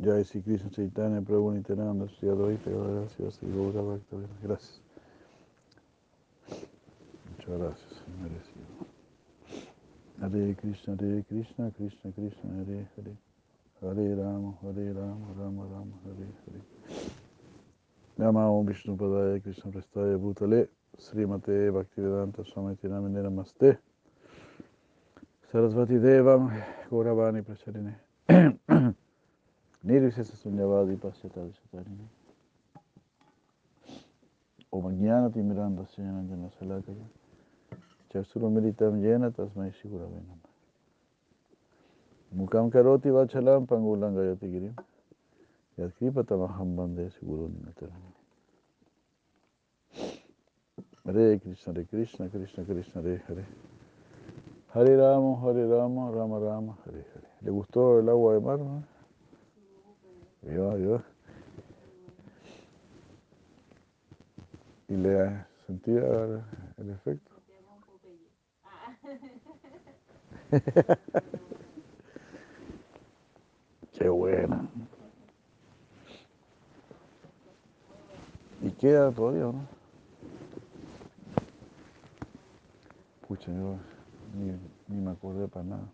Jai Sri Krishna Chaitanya Prabhu Nityananda Sri Advaita Gracias Sri Gaura Bhakta Gracias. Muchas gracias, merecido. Hare Krishna, Hare Krishna, Krishna Krishna, Hare Hare. Hare Rama, Hare Rama, Rama Rama, Hare Hare. Nama Om Vishnu Padaya Krishna Prestaya Bhutale Srimate Bhaktivedanta Swamiti Namine Namaste Sarasvati Devam Gauravani Pracharine Nirvisesa Sunyavadi Pasyata Vishatarine Om Jnanati Miranda Sena Jana Salakaya Chasura Militam Jena Tasmai Shigurave Nama Mukam Karoti Vachalam Pangulam Gayati Girim Yadkripatamaham Bande Siguro Ninatarani Hare Krishna, Hare Krishna, Krishna Krishna, Hare Hare. Hare Rama, Hare Rama, Rama Rama, Hare Hare. ¿Le gustó el agua de mar? No? Yo, yo. ¿Y le sentía el, efecto? Qué buena. ¿Y queda todavía no? Pucha, yo ni me acordé para nada.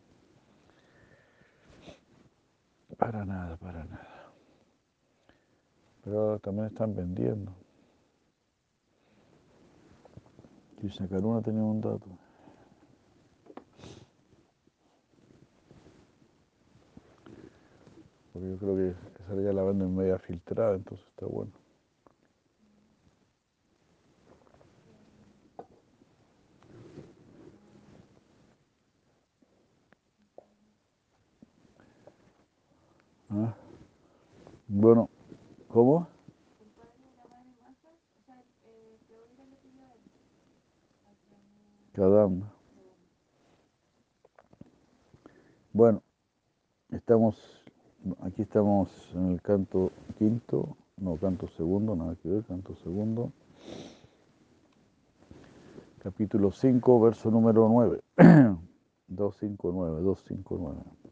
Para nada, para nada. Pero también están vendiendo. Krishna Karuna tenía un dato. Porque yo creo que esa ya la venden media filtrada, entonces está bueno. Ah, Bueno, ¿cómo? Kadam. Bueno, estamos, aquí estamos en el canto quinto, no, canto segundo, nada que ver, canto segundo. Capítulo 5, verso número 9. 259, 259.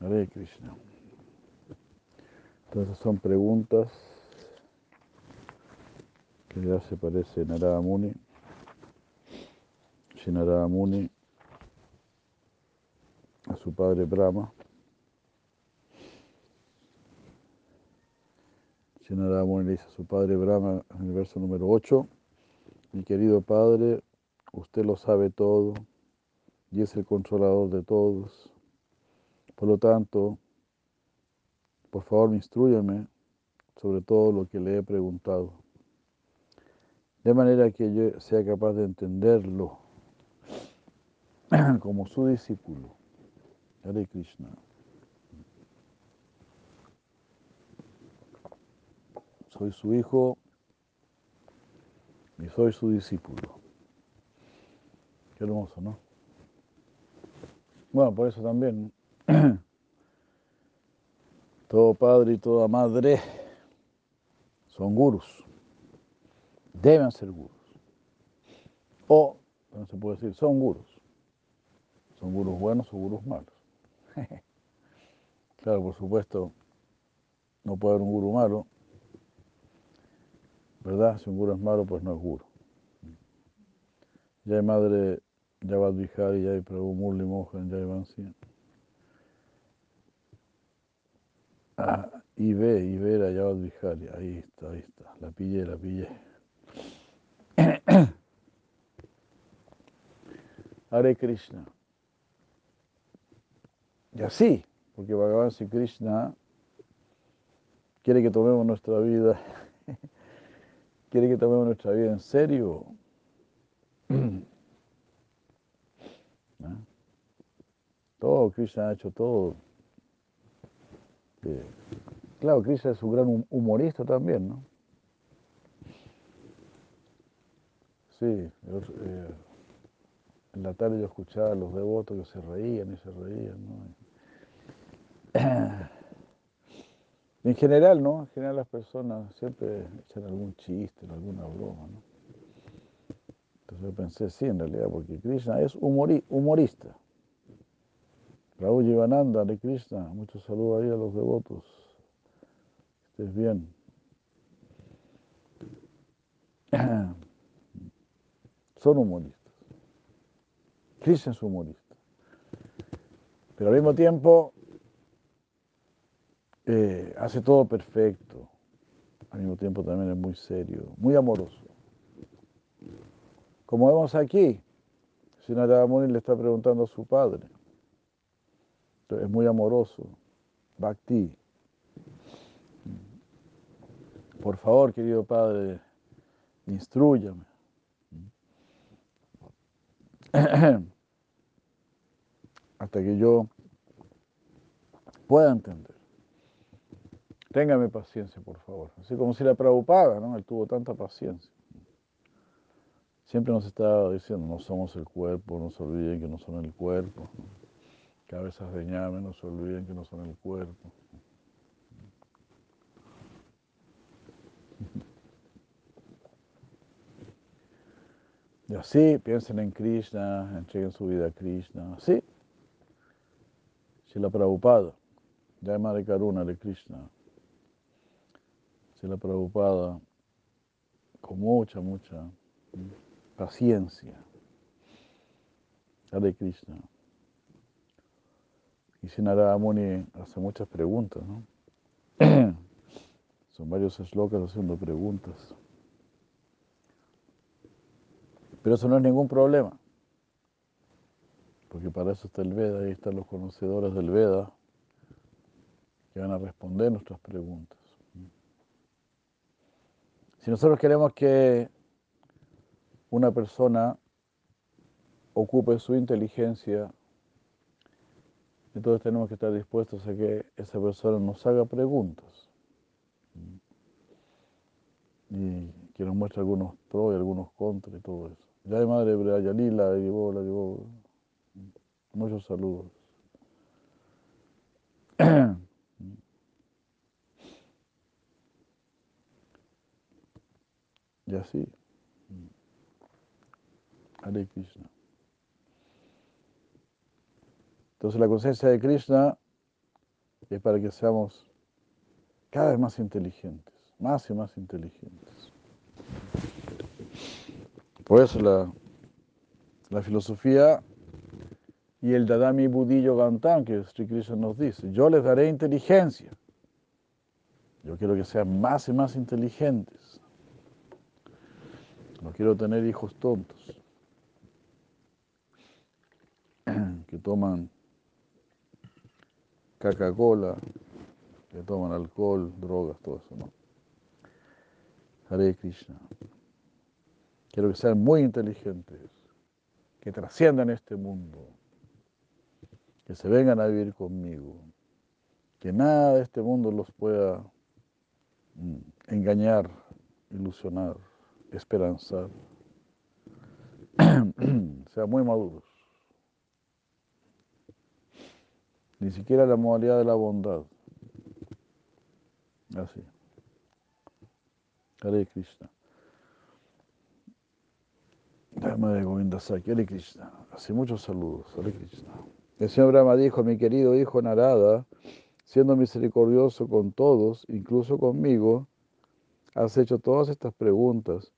Hare Krishna. Entonces son preguntas que le hace parece Narada Muni. Narada Muni a su padre Brahma. Narada Muni le dice a su padre Brahma en el verso número 8, mi querido padre, usted lo sabe todo y es el controlador de todos. Por lo tanto, por favor, instruyame sobre todo lo que le he preguntado, de manera que yo sea capaz de entenderlo como su discípulo. Hare Krishna. Soy su hijo y soy su discípulo. Qué hermoso, ¿no? Bueno, por eso también todo padre y toda madre son gurus. Deben ser gurus. O, no se puede decir, son gurus. Son gurus buenos o gurus malos. claro, por supuesto, no puede haber un gurú malo. ¿Verdad? Si un gurú es malo, pues no es gurú. Ya hay madre Javad Vihari, ya hay Prabhu Murli Mohan, ya hay Vansi. Ah, y ve, y ve la Javad Vihari, ahí está, ahí está, la pillé, la pillé. Hare Krishna. Y así, porque Bhagavan Sri Krishna quiere que tomemos nuestra vida, quiere que tomemos nuestra vida en serio. ¿No? Todo, Krishna ha hecho todo. Eh, claro, Krishna es un gran humorista también, ¿no? Sí, yo, eh, en la tarde yo escuchaba a los devotos que se reían y se reían, ¿no? En general, ¿no? En general las personas siempre echan algún chiste, alguna broma, ¿no? Entonces yo pensé, sí, en realidad, porque Krishna es humorista. Raúl Jivananda de Krishna, muchos saludos ahí a los devotos. Estés bien. Son humoristas. Krishna es humorista. Pero al mismo tiempo eh, hace todo perfecto. Al mismo tiempo también es muy serio, muy amoroso. Como vemos aquí, Sinara Muni le está preguntando a su padre. Es muy amoroso. Bhakti. Por favor, querido padre, instruyame. Hasta que yo pueda entender. Téngame paciencia, por favor. Así como si la Prabhupada, ¿no? Él tuvo tanta paciencia. Siempre nos está diciendo, no somos el cuerpo, no se olviden que no son el cuerpo. Cabezas de ñame, no se olviden que no son el cuerpo. Y así piensen en Krishna, entreguen su vida a Krishna. Así. Si la Prabhupada, Madre Karuna de Krishna. Si la Prabhupada, con mucha, mucha paciencia. Hare Krishna. Y Muni hace muchas preguntas, ¿no? Son varios slokas haciendo preguntas. Pero eso no es ningún problema. Porque para eso está el Veda, ahí están los conocedores del Veda que van a responder nuestras preguntas. Si nosotros queremos que una persona ocupe su inteligencia, entonces tenemos que estar dispuestos a que esa persona nos haga preguntas y que nos muestre algunos pros y algunos contras y todo eso. Ya de madre Yalila, llevó, la llevó. Muchos saludos. y así. Hare Krishna. Entonces la conciencia de Krishna es para que seamos cada vez más inteligentes, más y más inteligentes. Por eso la, la filosofía y el Dadami Budillo Gantam que Sri Krishna nos dice, yo les daré inteligencia. Yo quiero que sean más y más inteligentes. No quiero tener hijos tontos. que toman Coca-Cola, que toman alcohol, drogas, todo eso, ¿no? Hare Krishna. Quiero que sean muy inteligentes, que trasciendan este mundo, que se vengan a vivir conmigo, que nada de este mundo los pueda mm, engañar, ilusionar, esperanzar. sean muy maduros. Ni siquiera la modalidad de la bondad. Así. Hare Krishna. Dama de Govinda Saki, Hare Krishna. Así muchos saludos, Hare Krishna. El señor Brahma dijo, mi querido hijo Narada, siendo misericordioso con todos, incluso conmigo, has hecho todas estas preguntas,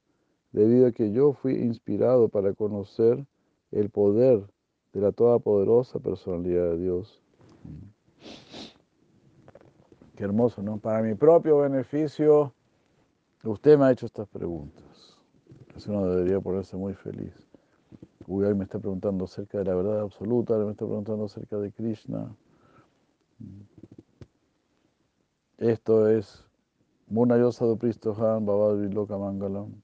debido a que yo fui inspirado para conocer el poder de la todopoderosa personalidad de Dios. Qué hermoso, ¿no? Para mi propio beneficio, usted me ha hecho estas preguntas. Eso uno debería ponerse muy feliz. Uy, hoy me está preguntando acerca de la verdad absoluta, me está preguntando acerca de Krishna. Esto es Munayosa do Han, Babadri Loka Mangalam.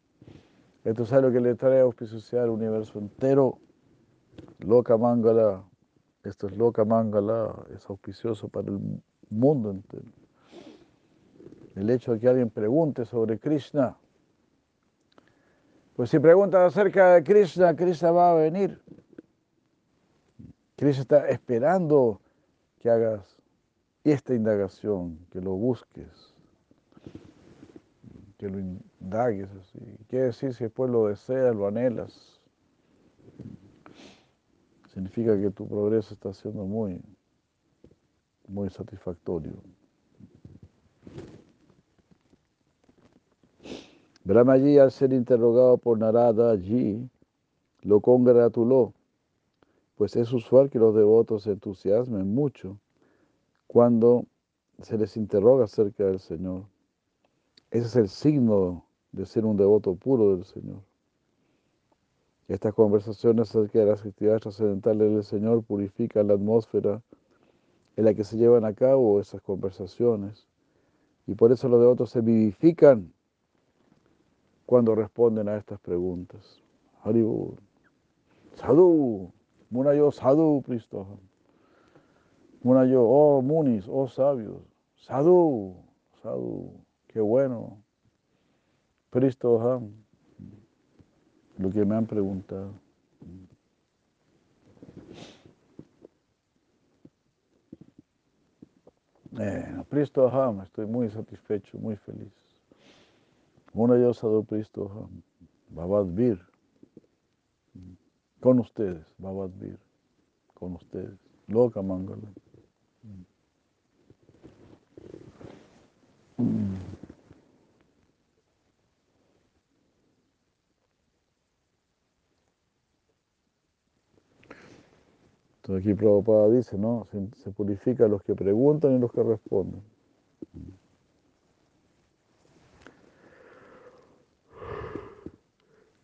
Esto es algo que le trae a auspiciar el universo entero. Loka Mangala, esto es loca mangala, es auspicioso para el mundo entero. El hecho de que alguien pregunte sobre Krishna, pues si preguntas acerca de Krishna, Krishna va a venir. Krishna está esperando que hagas esta indagación, que lo busques, que lo indagues así. Quiere decir si después lo deseas, lo anhelas. Significa que tu progreso está siendo muy, muy satisfactorio. Brahmaji, al ser interrogado por Narada allí, lo congratuló, pues es usual que los devotos se entusiasmen mucho cuando se les interroga acerca del Señor. Ese es el signo de ser un devoto puro del Señor. Estas conversaciones acerca de las actividades trascendentales del Señor purifican la atmósfera en la que se llevan a cabo esas conversaciones. Y por eso los devotos se vivifican cuando responden a estas preguntas. Haribu, Sadhu, Munayo Sadhu, Cristo. Munayo, oh Munis, oh sabios. Sadhu, Sadhu, qué bueno. Cristo, lo que me han preguntado. Eh, Cristo Ham, estoy muy satisfecho, muy feliz. Una yo Sadhu Cristo Ham, Babad Vir, con ustedes, Babad Vir, con ustedes, Loca Mangala. Aquí Prabhupada dice, ¿no? Se, se purifica los que preguntan y los que responden.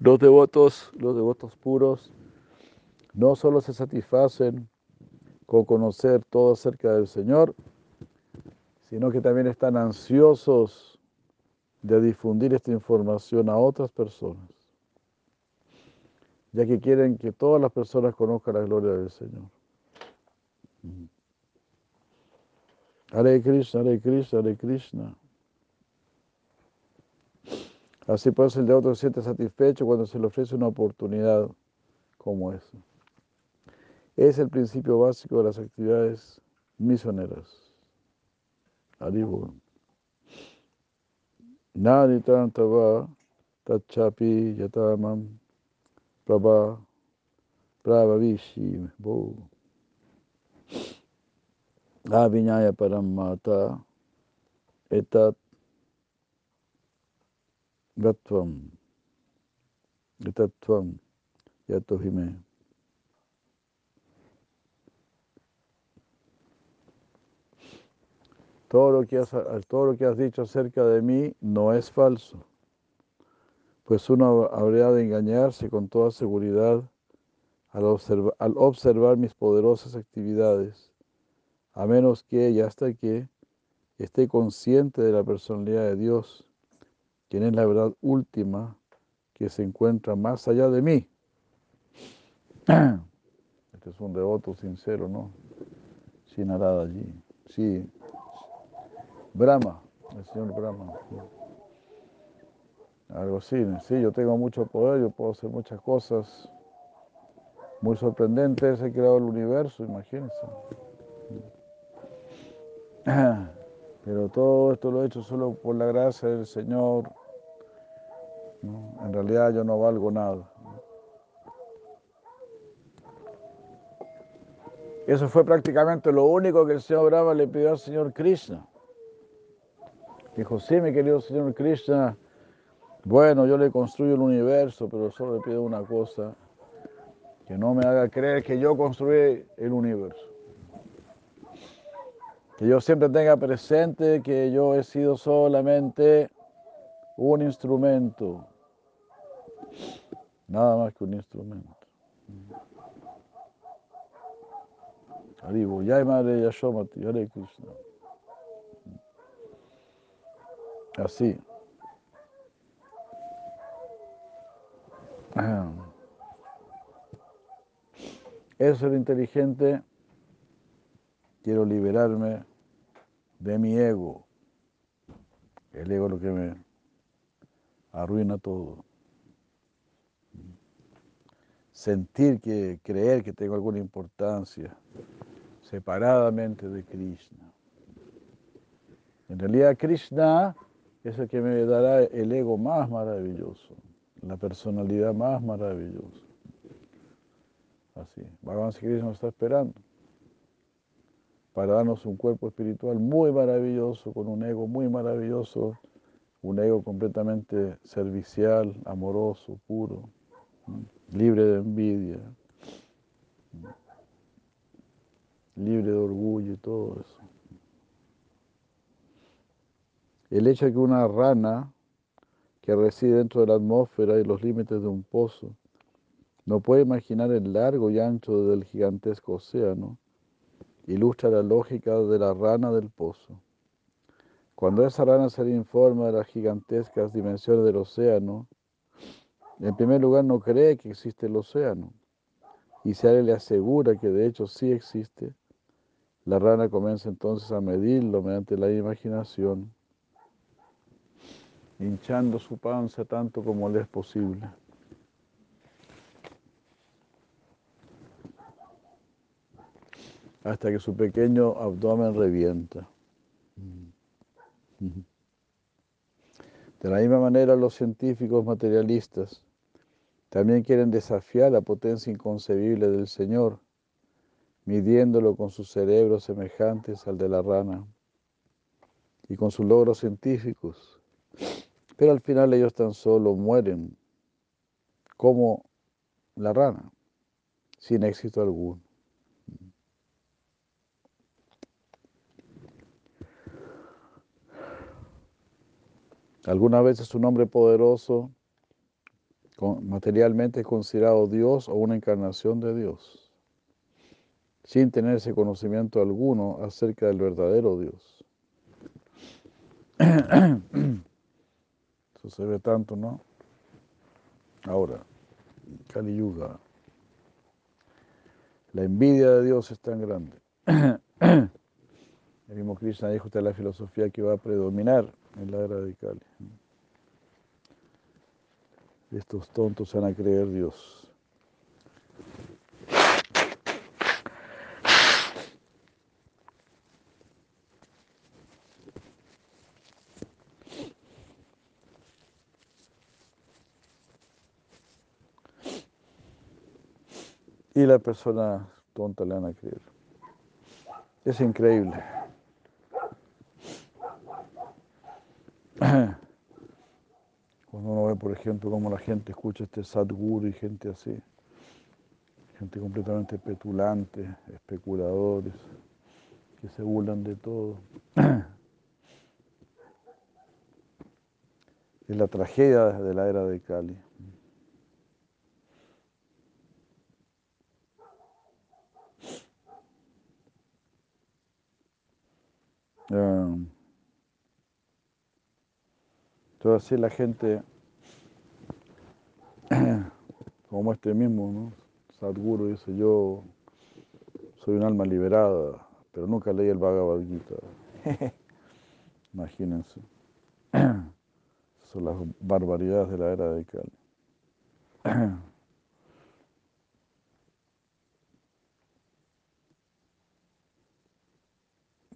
Los devotos, los devotos puros, no solo se satisfacen con conocer todo acerca del Señor, sino que también están ansiosos de difundir esta información a otras personas ya que quieren que todas las personas conozcan la gloria del Señor. Hare Krishna, Hare Krishna, Hare Krishna. Así pues el de otro se siente satisfecho cuando se le ofrece una oportunidad como esa. Es el principio básico de las actividades misioneras. Haribo. Nani tantava tachapi yatamam Prabha, Prabhavishi, Bo. Aviñaya Paramata, Etat Gatvam, Etatvam, Yatohime. Todo lo, que has, todo lo que has dicho acerca de mí no es falso pues uno habría de engañarse con toda seguridad al, observar mis poderosas actividades, a menos que y hasta que esté consciente de la personalidad de Dios, quien es la verdad última que se encuentra más allá de mí. Este es un devoto sincero, ¿no? Sin allí. Sí. Brahma, el señor Brahma. Algo así, sí, yo tengo mucho poder, yo puedo hacer muchas cosas muy sorprendentes, he creado el universo, imagínense. Pero todo esto lo he hecho solo por la gracia del Señor. En realidad yo no valgo nada. Eso fue prácticamente lo único que el Señor Brahma le pidió al Señor Krishna. Dijo, sí, mi querido Señor Krishna, bueno, yo le construyo el universo, pero solo le pido una cosa, que no me haga creer que yo construí el universo. Que yo siempre tenga presente que yo he sido solamente un instrumento, nada más que un instrumento. Yashomati, Hare Krishna. Así. Es ser inteligente, quiero liberarme de mi ego. El ego es lo que me arruina todo. Sentir que, creer que tengo alguna importancia separadamente de Krishna. En realidad Krishna es el que me dará el ego más maravilloso, la personalidad más maravillosa. Así, Bhagavan Krishna nos está esperando para darnos un cuerpo espiritual muy maravilloso, con un ego muy maravilloso, un ego completamente servicial, amoroso, puro, libre de envidia, libre de orgullo y todo eso. El hecho de que una rana que reside dentro de la atmósfera y los límites de un pozo. No puede imaginar el largo y ancho del gigantesco océano, ilustra la lógica de la rana del pozo. Cuando esa rana se le informa de las gigantescas dimensiones del océano, en primer lugar no cree que existe el océano, y si alguien le asegura que de hecho sí existe, la rana comienza entonces a medirlo mediante la imaginación, hinchando su panza tanto como le es posible. hasta que su pequeño abdomen revienta. De la misma manera, los científicos materialistas también quieren desafiar la potencia inconcebible del Señor, midiéndolo con sus cerebros semejantes al de la rana y con sus logros científicos. Pero al final ellos tan solo mueren como la rana, sin éxito alguno. Algunas veces un hombre poderoso materialmente es considerado Dios o una encarnación de Dios, sin tener ese conocimiento alguno acerca del verdadero Dios. Eso se ve tanto, ¿no? Ahora, Kali Yuga, la envidia de Dios es tan grande. El mismo Krishna dijo que la filosofía que va a predominar en la era de Kali. Estos tontos van a creer Dios. Y la persona tonta le van a creer. Es increíble. Cuando uno ve, por ejemplo, cómo la gente escucha este Sadhguru y gente así, gente completamente petulante, especuladores, que se burlan de todo. Es la tragedia de la era de Cali. Entonces así la gente, como este mismo, ¿no? Sadhguru dice, yo soy un alma liberada, pero nunca leí el Bhagavad Gita. Imagínense. Son las barbaridades de la era de Kali.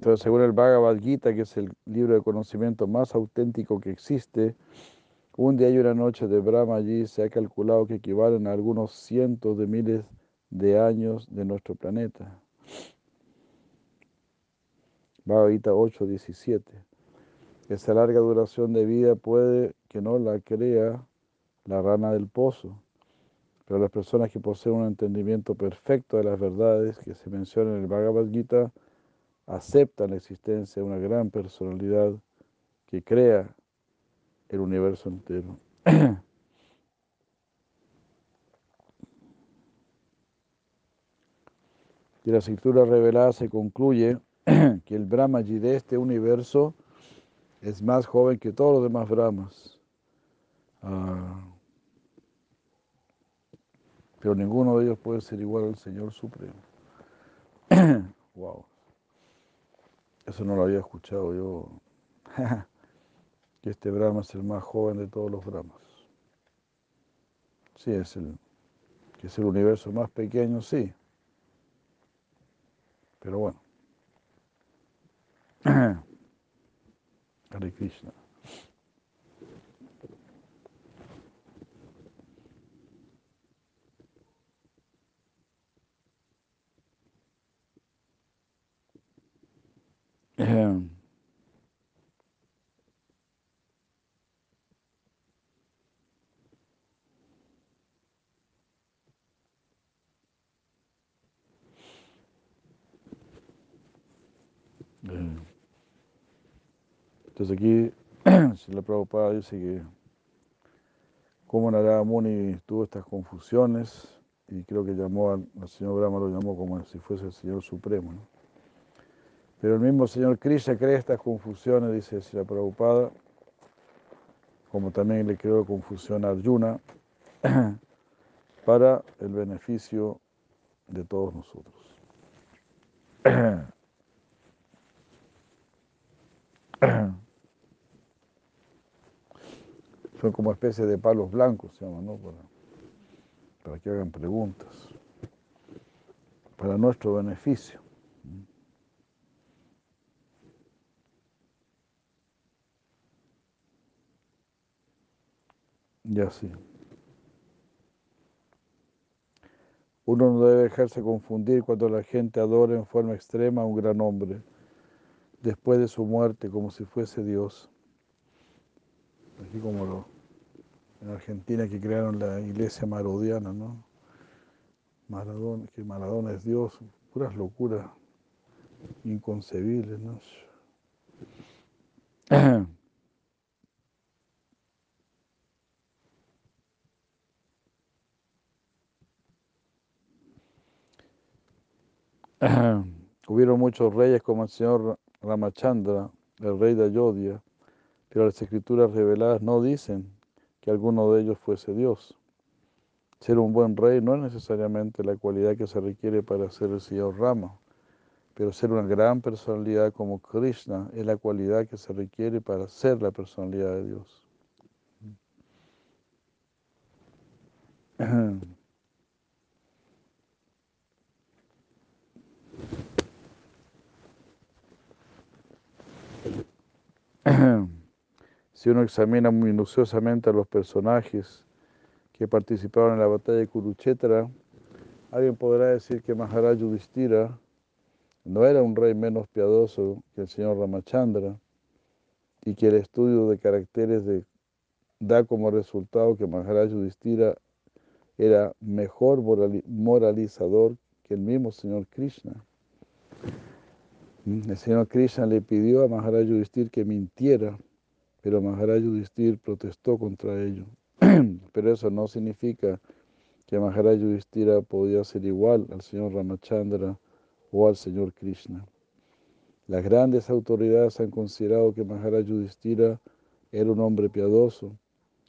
Entonces, según el Bhagavad Gita, que es el libro de conocimiento más auténtico que existe, un día y una noche de Brahma allí se ha calculado que equivalen a algunos cientos de miles de años de nuestro planeta. Bhagavad Gita 8.17. Esa larga duración de vida puede que no la crea la rana del pozo, pero las personas que poseen un entendimiento perfecto de las verdades que se mencionan en el Bhagavad Gita, aceptan la existencia de una gran personalidad que crea el universo entero. y la escritura revelada se concluye que el Brahmaji de este universo es más joven que todos los demás Brahmas. Ah, pero ninguno de ellos puede ser igual al Señor Supremo. wow. Eso no lo había escuchado yo. que este Brahma es el más joven de todos los Brahmas. Sí, es el, que es el universo más pequeño, sí. Pero bueno. Hare Krishna. Ehem. Eh, Entonces aquí, si la Prabhupada dice que como Narada Muni tuvo estas confusiones y creo que llamó al, señor Brahma, lo llamó como si fuese el Señor Supremo. ¿no? Pero el mismo señor Krishna crea estas confusiones, dice si la Prabhupada, como también le creó confusión a Arjuna, para el beneficio de todos nosotros. Son como especie de palos blancos, se llaman, ¿no? Para, para que hagan preguntas, para nuestro beneficio. Y así. Uno no debe dejarse confundir cuando la gente adora en forma extrema a un gran hombre después de su muerte como si fuese Dios. Así como en Argentina que crearon la iglesia marodiana, ¿no? Maradona, que Maradona es Dios, puras locuras inconcebibles, ¿no? Hubieron muchos reyes como el señor Ramachandra, el rey de Ayodhya, pero las escrituras reveladas no dicen que alguno de ellos fuese Dios. Ser un buen rey no es necesariamente la cualidad que se requiere para ser el señor Rama, pero ser una gran personalidad como Krishna es la cualidad que se requiere para ser la personalidad de Dios. Si uno examina minuciosamente a los personajes que participaron en la batalla de Kurukshetra, alguien podrá decir que Maharaj Yudhishthira no era un rey menos piadoso que el señor Ramachandra y que el estudio de caracteres de, da como resultado que Maharaj Yudhishthira era mejor moralizador que el mismo señor Krishna. El señor Krishna le pidió a Maharaj Yudhishthira que mintiera, pero Maharaj Yudhishthira protestó contra ello. pero eso no significa que Maharaj Yudhishthira podía ser igual al señor Ramachandra o al señor Krishna. Las grandes autoridades han considerado que Maharaj Yudhishthira era un hombre piadoso,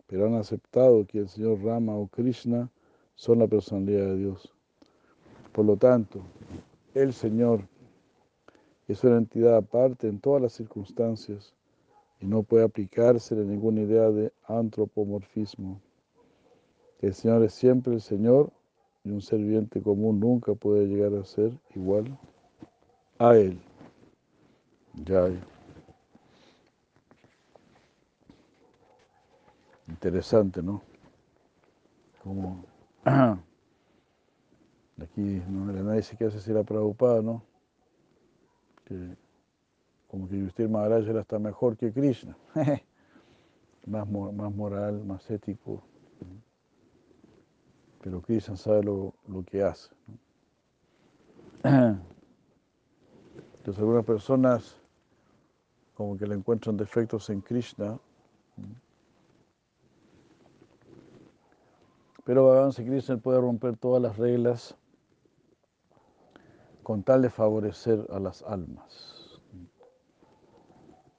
pero han aceptado que el señor Rama o Krishna son la personalidad de Dios. Por lo tanto, el Señor es una entidad aparte en todas las circunstancias y no puede aplicarse a ninguna idea de antropomorfismo. El Señor es siempre el Señor y un ser viviente común nunca puede llegar a ser igual a Él. Ya. Interesante, ¿no? Como aquí ¿no? el análisis que hace si la Prabhupada, ¿no? Que como que Yustir Maharaj era hasta mejor que Krishna, más, más moral, más ético. Pero Krishna sabe lo, lo que hace. Entonces algunas personas como que le encuentran defectos en Krishna, pero Bhagavan Krishna puede romper todas las reglas con tal de favorecer a las almas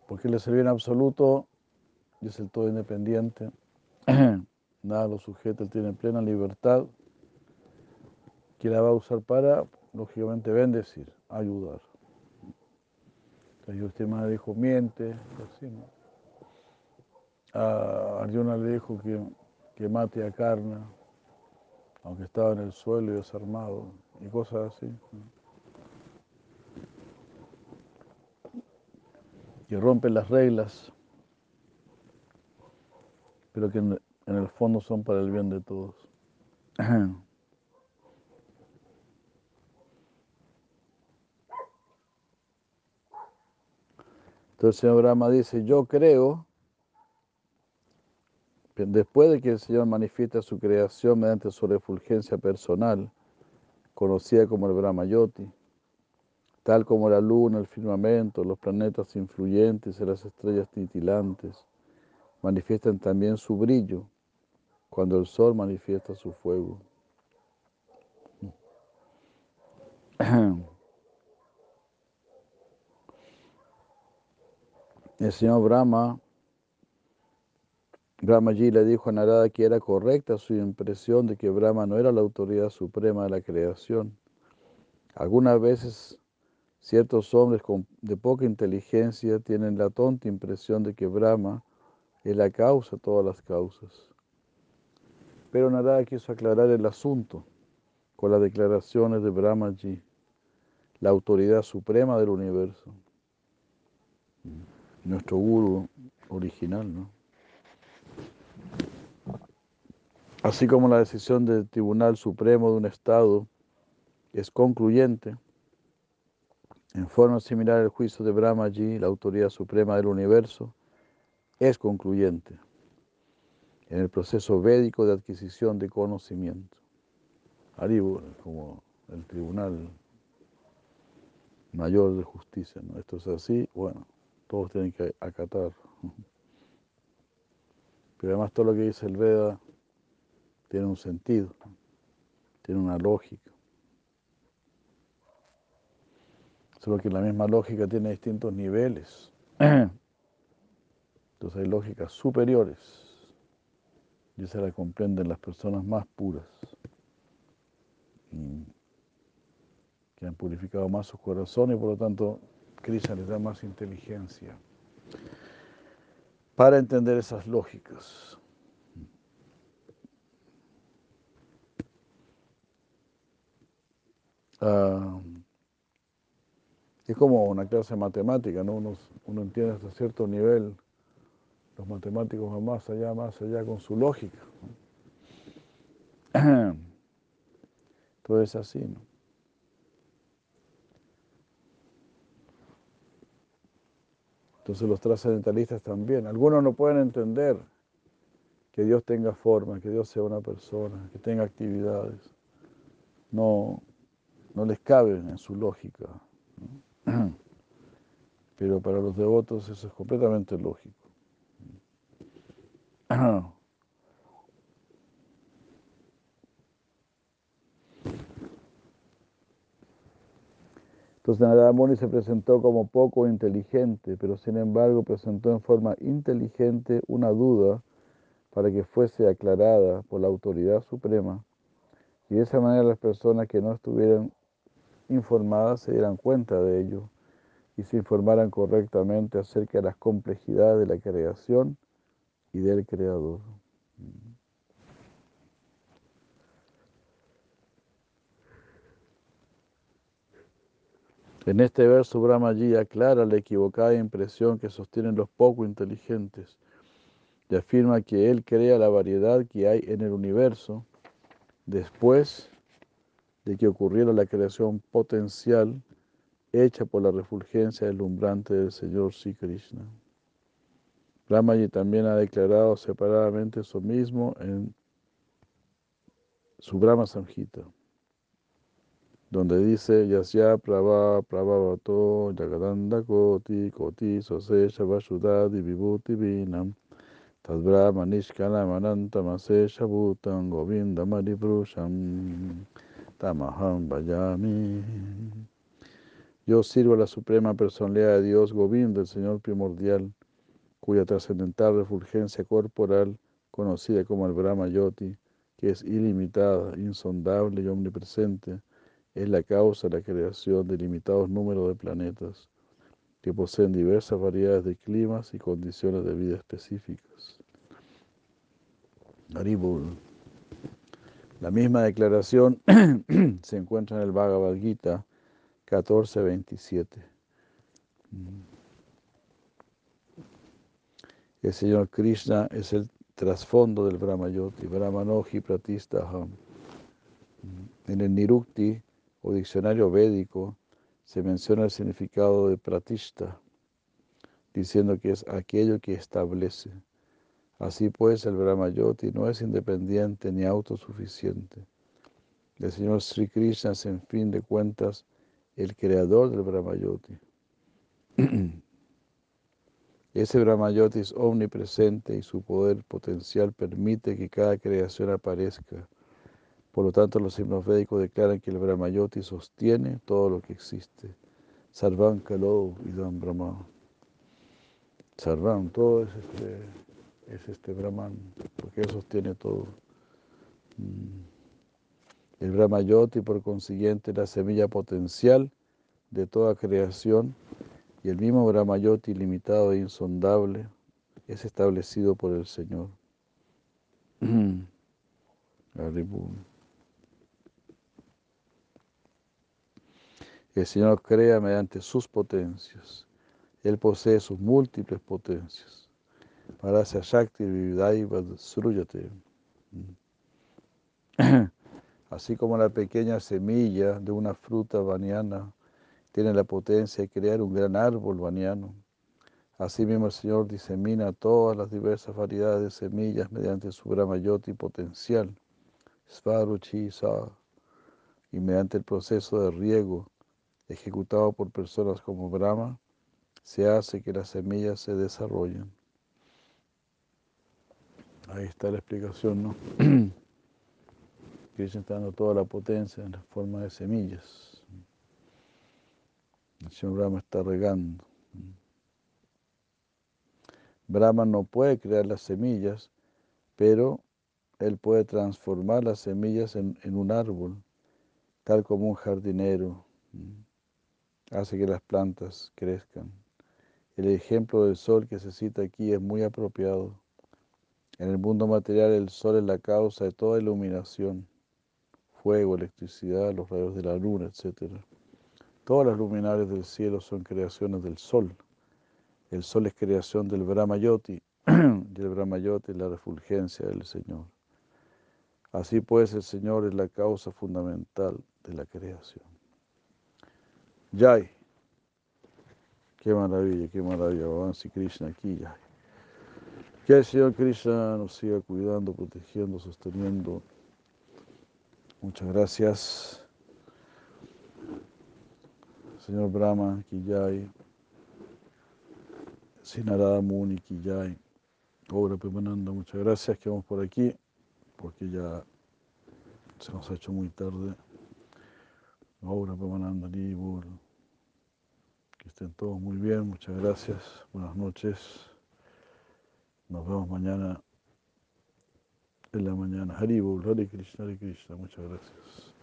porque Él es el bien absoluto y es el todo independiente. Nada lo sujeta, Él tiene plena libertad que la va a usar para, lógicamente, bendecir, ayudar. Entonces usted me dijo, miente, así, ¿no? A Arjuna le dijo que, que mate a Karna, aunque estaba en el suelo y desarmado, y cosas así. Que rompen las reglas, pero que en, el fondo son para el bien de todos. Entonces el señor Brahma dice, yo creo, después de que el Señor manifiesta su creación mediante su refulgencia personal, conocida como el Brahma Yoti, tal como la luna, el firmamento, los planetas influyentes y las estrellas titilantes, manifiestan también su brillo cuando el sol manifiesta su fuego. El señor Brahma, Brahmaji le dijo a Narada que era correcta su impresión de que Brahma no era la autoridad suprema de la creación. Algunas veces Ciertos hombres de poca inteligencia tienen la tonta impresión de que Brahma es la causa de todas las causas. Pero Narada quiso aclarar el asunto con las declaraciones de Brahmaji, la autoridad suprema del universo, nuestro guru original, ¿no? Así como la decisión del Tribunal Supremo de un Estado es concluyente, en forma similar, el juicio de Brahmaji, la autoridad suprema del universo, es concluyente en el proceso védico de adquisición de conocimiento. Aribu, como el tribunal mayor de justicia. ¿no? Esto es así, bueno, todos tienen que acatar. Pero además todo lo que dice el Veda tiene un sentido, tiene una lógica. Solo que la misma lógica tiene distintos niveles. Entonces hay lógicas superiores. Y esa la comprenden las personas más puras. que han purificado más sus corazones y por lo tanto Krishna les da más inteligencia para entender esas lógicas. Uh, es como una clase matemática, ¿no? Uno, uno entiende hasta cierto nivel, los matemáticos van más allá, más allá con su lógica. Todo es así, ¿no? Entonces los trascendentalistas también. Algunos no pueden entender que Dios tenga forma, que Dios sea una persona, que tenga actividades. No, no les cabe en su lógica. Pero para los devotos eso es completamente lógico. Entonces Narada Muni se presentó como poco inteligente, pero sin embargo presentó en forma inteligente una duda para que fuese aclarada por la autoridad suprema. Y de esa manera las personas que no estuvieran informadas se dieran cuenta de ello y se informaran correctamente acerca de las complejidades de la creación y del Creador. En este verso Brahmaji aclara la equivocada impresión que sostienen los poco inteligentes y afirma que él crea la variedad que hay en el universo después de que ocurriera la creación potencial hecha por la refulgencia deslumbrante del Señor Sri Krishna. Brahmaji también ha declarado separadamente eso mismo en su Brahma Samhita, donde dice Yasya Prabha Prabhavato Jagadanda Koti Koti Sose Shavashudadi Vibhuti Vinam Tad Brahma Nishkala Govinda Tamaham Vayami. Yo sirvo a la Suprema Personalidad de Dios, Govinda, el Señor primordial, cuya trascendental refulgencia corporal, conocida como el Brahma Yoti, que es ilimitada, insondable y omnipresente, es la causa de la creación de limitados números de planetas que poseen diversas variedades de climas y condiciones de vida específicas. La misma declaración se encuentra en el Bhagavad Gita 14.27. El Señor Krishna es el trasfondo del Brahmayoti, Brahmanoji Pratistaham. En el Nirukti o diccionario védico se menciona el significado de Pratishta, diciendo que es aquello que establece. Así pues, el Brahmayoti no es independiente ni autosuficiente. El Señor Sri Krishna es, en fin de cuentas, el creador del Brahmayoti. Ese Brahmayoti es omnipresente y su poder potencial permite que cada creación aparezca. Por lo tanto, los himnos védicos declaran que el Brahmayoti sostiene todo lo que existe. Sarvam Kalo Idam Brahma. Sarvam, todo es este, es este Brahman, porque él sostiene todo. Mm. El Brahmayoti, por consiguiente, la semilla potencial de toda creación y el mismo Brahmayoti ilimitado e insondable es establecido por el Señor. El Señor crea mediante sus potencias. Él posee sus múltiples potencias. Para Shakti Sruyate. Así como la pequeña semilla de una fruta baniana tiene la potencia de crear un gran árbol baniano. Asimismo el Señor disemina todas las diversas variedades de semillas mediante su Brahmayoti potencial, Svaruchi y mediante el proceso de riego ejecutado por personas como Brahma, se hace que las semillas se desarrollen. Ahí está la explicación, ¿no? Krishna está dando toda la potencia en la forma de semillas. El señor Brahma está regando. Brahma no puede crear las semillas, pero él puede transformar las semillas en, un árbol, tal como un jardinero hace que las plantas crezcan. El ejemplo del sol que se cita aquí es muy apropiado. En el mundo material el sol es la causa de toda iluminación, fuego, electricidad, los rayos de la luna, etcétera. Todas las luminarias del cielo son creaciones del sol. El sol es creación del Brahmayoti y el Brahmayoti es la refulgencia del Señor. Así pues, el Señor es la causa fundamental de la creación. Jai. Qué maravilla, qué maravilla. Vamos Krishna aquí, Jai. Que el Señor Krishna nos siga cuidando, protegiendo, sosteniendo. Muchas gracias. Señor Brahma, Kijay, Sinarada Muni, Kijay, Obra Pemananda, muchas gracias, que vamos por aquí, porque ya se nos ha hecho muy tarde. Obra Pemananda, Libur, que estén todos muy bien, muchas gracias, buenas noches, nos vemos mañana en la mañana. Haribur, Hare Krishna, Hare Krishna, muchas gracias.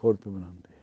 Jorge Pemananda.